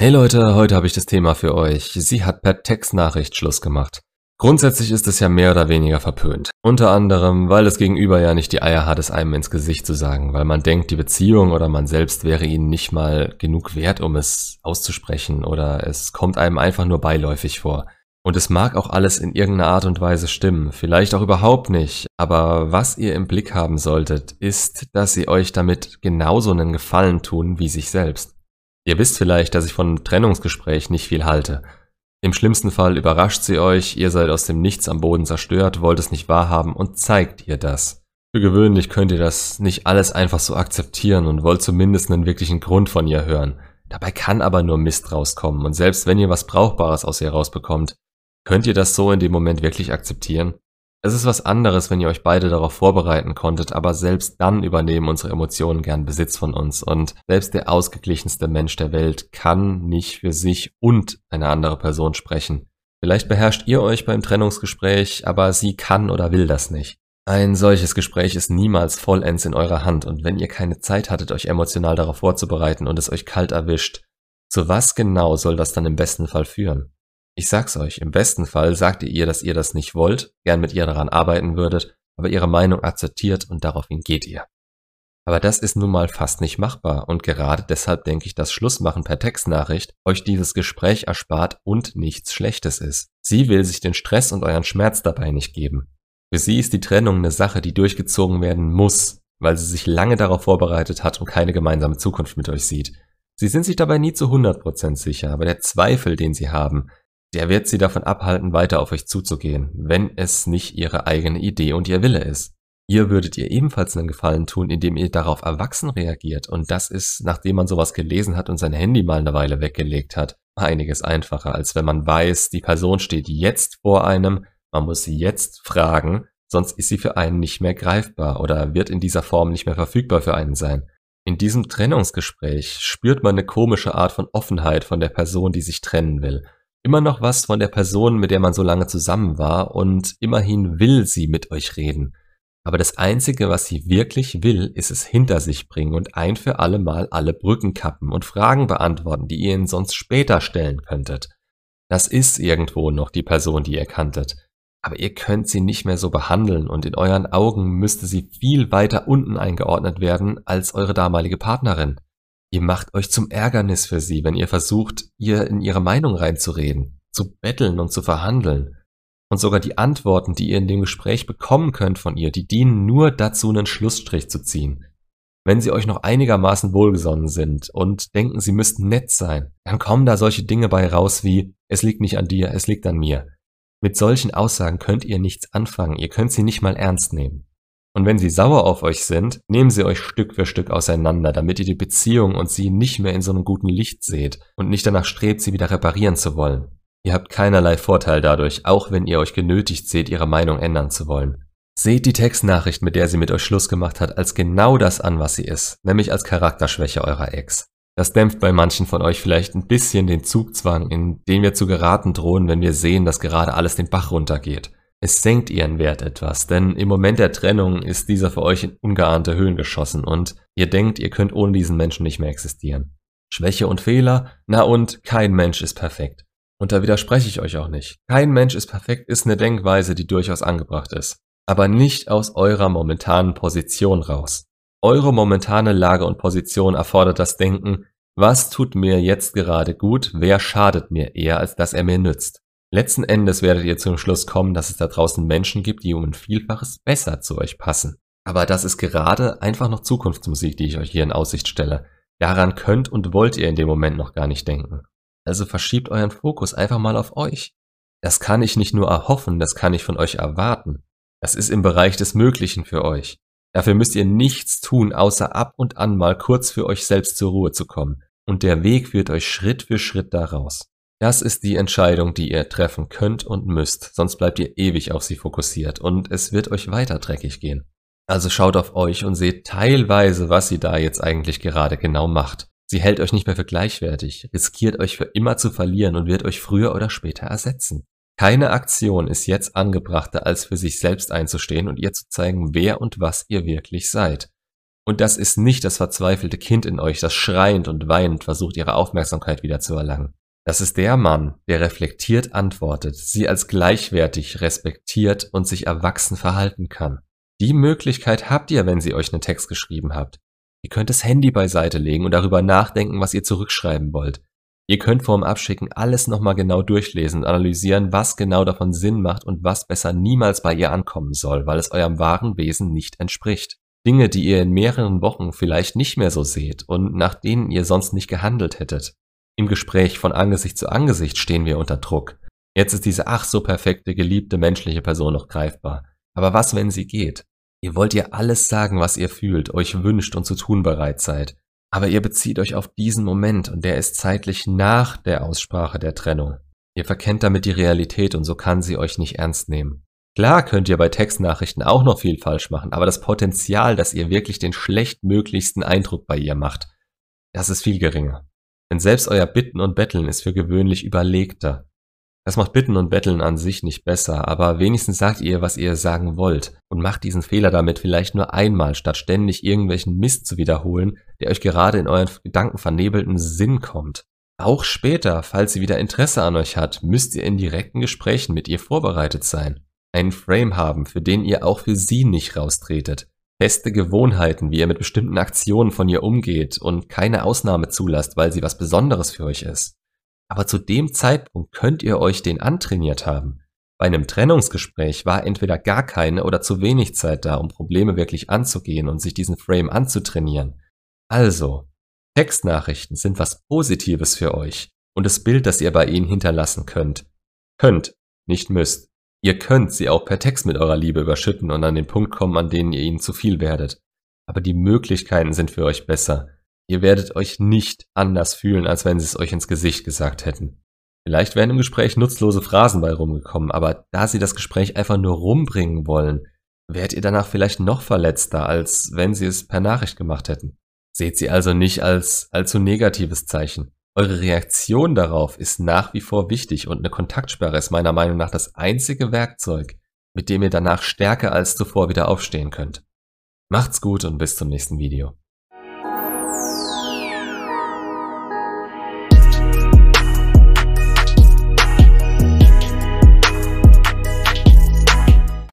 Hey Leute, heute habe ich das Thema für euch. Sie hat per Textnachricht Schluss gemacht. Grundsätzlich ist es ja mehr oder weniger verpönt. Unter anderem, weil das Gegenüber ja nicht die Eier hat, es einem ins Gesicht zu sagen, weil man denkt, die Beziehung oder man selbst wäre ihnen nicht mal genug wert, um es auszusprechen oder es kommt einem einfach nur beiläufig vor. Und es mag auch alles in irgendeiner Art und Weise stimmen, vielleicht auch überhaupt nicht, aber was ihr im Blick haben solltet, ist, dass sie euch damit genauso einen Gefallen tun wie sich selbst. Ihr wisst vielleicht, dass ich von Trennungsgespräch nicht viel halte. Im schlimmsten Fall überrascht sie euch, ihr seid aus dem Nichts am Boden zerstört, wollt es nicht wahrhaben und zeigt ihr das. Für gewöhnlich könnt ihr das nicht alles einfach so akzeptieren und wollt zumindest einen wirklichen Grund von ihr hören. Dabei kann aber nur Mist rauskommen und selbst wenn ihr was Brauchbares aus ihr rausbekommt, könnt ihr das so in dem Moment wirklich akzeptieren? Es ist was anderes, wenn ihr euch beide darauf vorbereiten konntet, aber selbst dann übernehmen unsere Emotionen gern Besitz von uns und selbst der ausgeglichenste Mensch der Welt kann nicht für sich und eine andere Person sprechen. Vielleicht beherrscht ihr euch beim Trennungsgespräch, aber sie kann oder will das nicht. Ein solches Gespräch ist niemals vollends in eurer Hand und wenn ihr keine Zeit hattet, euch emotional darauf vorzubereiten und es euch kalt erwischt, zu was genau soll das dann im besten Fall führen? Ich sag's euch, im besten Fall sagt ihr ihr, dass ihr das nicht wollt, gern mit ihr daran arbeiten würdet, aber ihre Meinung akzeptiert und daraufhin geht ihr. Aber das ist nun mal fast nicht machbar und gerade deshalb denke ich, dass Schlussmachen per Textnachricht euch dieses Gespräch erspart und nichts Schlechtes ist. Sie will sich den Stress und euren Schmerz dabei nicht geben. Für sie ist die Trennung eine Sache, die durchgezogen werden muss, weil sie sich lange darauf vorbereitet hat und keine gemeinsame Zukunft mit euch sieht. Sie sind sich dabei nie zu 100% sicher, aber der Zweifel, den sie haben, der wird sie davon abhalten, weiter auf euch zuzugehen, wenn es nicht ihre eigene Idee und ihr Wille ist. Ihr würdet ihr ebenfalls einen Gefallen tun, indem ihr darauf erwachsen reagiert. Und das ist, nachdem man sowas gelesen hat und sein Handy mal eine Weile weggelegt hat, einiges einfacher, als wenn man weiß, die Person steht jetzt vor einem, man muss sie jetzt fragen, sonst ist sie für einen nicht mehr greifbar oder wird in dieser Form nicht mehr verfügbar für einen sein. In diesem Trennungsgespräch spürt man eine komische Art von Offenheit von der Person, die sich trennen will immer noch was von der Person, mit der man so lange zusammen war und immerhin will sie mit euch reden. Aber das Einzige, was sie wirklich will, ist es hinter sich bringen und ein für alle Mal alle Brücken kappen und Fragen beantworten, die ihr ihnen sonst später stellen könntet. Das ist irgendwo noch die Person, die ihr kanntet. Aber ihr könnt sie nicht mehr so behandeln und in euren Augen müsste sie viel weiter unten eingeordnet werden als eure damalige Partnerin. Ihr macht euch zum Ärgernis für sie, wenn ihr versucht, ihr in ihre Meinung reinzureden, zu betteln und zu verhandeln. Und sogar die Antworten, die ihr in dem Gespräch bekommen könnt von ihr, die dienen nur dazu, einen Schlussstrich zu ziehen. Wenn sie euch noch einigermaßen wohlgesonnen sind und denken, sie müssten nett sein, dann kommen da solche Dinge bei raus wie, es liegt nicht an dir, es liegt an mir. Mit solchen Aussagen könnt ihr nichts anfangen, ihr könnt sie nicht mal ernst nehmen. Und wenn sie sauer auf euch sind, nehmen sie euch Stück für Stück auseinander, damit ihr die Beziehung und sie nicht mehr in so einem guten Licht seht und nicht danach strebt, sie wieder reparieren zu wollen. Ihr habt keinerlei Vorteil dadurch, auch wenn ihr euch genötigt seht, ihre Meinung ändern zu wollen. Seht die Textnachricht, mit der sie mit euch Schluss gemacht hat, als genau das an, was sie ist, nämlich als Charakterschwäche eurer Ex. Das dämpft bei manchen von euch vielleicht ein bisschen den Zugzwang, in den wir zu geraten drohen, wenn wir sehen, dass gerade alles den Bach runtergeht. Es senkt ihren Wert etwas, denn im Moment der Trennung ist dieser für euch in ungeahnte Höhen geschossen und ihr denkt, ihr könnt ohne diesen Menschen nicht mehr existieren. Schwäche und Fehler? Na und kein Mensch ist perfekt. Und da widerspreche ich euch auch nicht. Kein Mensch ist perfekt ist eine Denkweise, die durchaus angebracht ist. Aber nicht aus eurer momentanen Position raus. Eure momentane Lage und Position erfordert das Denken, was tut mir jetzt gerade gut, wer schadet mir eher, als dass er mir nützt. Letzten Endes werdet ihr zum Schluss kommen, dass es da draußen Menschen gibt, die um ein Vielfaches besser zu euch passen. Aber das ist gerade einfach noch Zukunftsmusik, die ich euch hier in Aussicht stelle. Daran könnt und wollt ihr in dem Moment noch gar nicht denken. Also verschiebt euren Fokus einfach mal auf euch. Das kann ich nicht nur erhoffen, das kann ich von euch erwarten. Das ist im Bereich des Möglichen für euch. Dafür müsst ihr nichts tun, außer ab und an mal kurz für euch selbst zur Ruhe zu kommen. Und der Weg führt euch Schritt für Schritt daraus. Das ist die Entscheidung, die ihr treffen könnt und müsst, sonst bleibt ihr ewig auf sie fokussiert und es wird euch weiter dreckig gehen. Also schaut auf euch und seht teilweise, was sie da jetzt eigentlich gerade genau macht. Sie hält euch nicht mehr für gleichwertig, riskiert euch für immer zu verlieren und wird euch früher oder später ersetzen. Keine Aktion ist jetzt angebrachter, als für sich selbst einzustehen und ihr zu zeigen, wer und was ihr wirklich seid. Und das ist nicht das verzweifelte Kind in euch, das schreiend und weinend versucht, ihre Aufmerksamkeit wieder zu erlangen. Das ist der Mann, der reflektiert antwortet, sie als gleichwertig respektiert und sich erwachsen verhalten kann. Die Möglichkeit habt ihr, wenn sie euch einen Text geschrieben habt. Ihr könnt das Handy beiseite legen und darüber nachdenken, was ihr zurückschreiben wollt. Ihr könnt vorm Abschicken alles nochmal genau durchlesen und analysieren, was genau davon Sinn macht und was besser niemals bei ihr ankommen soll, weil es eurem wahren Wesen nicht entspricht. Dinge, die ihr in mehreren Wochen vielleicht nicht mehr so seht und nach denen ihr sonst nicht gehandelt hättet. Im Gespräch von Angesicht zu Angesicht stehen wir unter Druck. Jetzt ist diese ach so perfekte, geliebte menschliche Person noch greifbar. Aber was, wenn sie geht? Ihr wollt ihr alles sagen, was ihr fühlt, euch wünscht und zu tun bereit seid. Aber ihr bezieht euch auf diesen Moment und der ist zeitlich nach der Aussprache der Trennung. Ihr verkennt damit die Realität und so kann sie euch nicht ernst nehmen. Klar könnt ihr bei Textnachrichten auch noch viel falsch machen, aber das Potenzial, dass ihr wirklich den schlechtmöglichsten Eindruck bei ihr macht, das ist viel geringer. Denn selbst euer Bitten und Betteln ist für gewöhnlich überlegter. Das macht Bitten und Betteln an sich nicht besser, aber wenigstens sagt ihr, was ihr sagen wollt und macht diesen Fehler damit vielleicht nur einmal, statt ständig irgendwelchen Mist zu wiederholen, der euch gerade in euren Gedanken vernebelten Sinn kommt. Auch später, falls sie wieder Interesse an euch hat, müsst ihr in direkten Gesprächen mit ihr vorbereitet sein. Einen Frame haben, für den ihr auch für sie nicht raustretet. Feste Gewohnheiten, wie ihr mit bestimmten Aktionen von ihr umgeht und keine Ausnahme zulasst, weil sie was Besonderes für euch ist. Aber zu dem Zeitpunkt könnt ihr euch den antrainiert haben. Bei einem Trennungsgespräch war entweder gar keine oder zu wenig Zeit da, um Probleme wirklich anzugehen und sich diesen Frame anzutrainieren. Also, Textnachrichten sind was Positives für euch und das Bild, das ihr bei ihnen hinterlassen könnt. Könnt, nicht müsst. Ihr könnt sie auch per Text mit eurer Liebe überschütten und an den Punkt kommen, an denen ihr ihnen zu viel werdet. Aber die Möglichkeiten sind für euch besser. Ihr werdet euch nicht anders fühlen, als wenn sie es euch ins Gesicht gesagt hätten. Vielleicht wären im Gespräch nutzlose Phrasen bei rumgekommen, aber da sie das Gespräch einfach nur rumbringen wollen, wärt ihr danach vielleicht noch verletzter, als wenn sie es per Nachricht gemacht hätten. Seht sie also nicht als allzu negatives Zeichen. Eure Reaktion darauf ist nach wie vor wichtig und eine Kontaktsperre ist meiner Meinung nach das einzige Werkzeug, mit dem ihr danach stärker als zuvor wieder aufstehen könnt. Macht's gut und bis zum nächsten Video.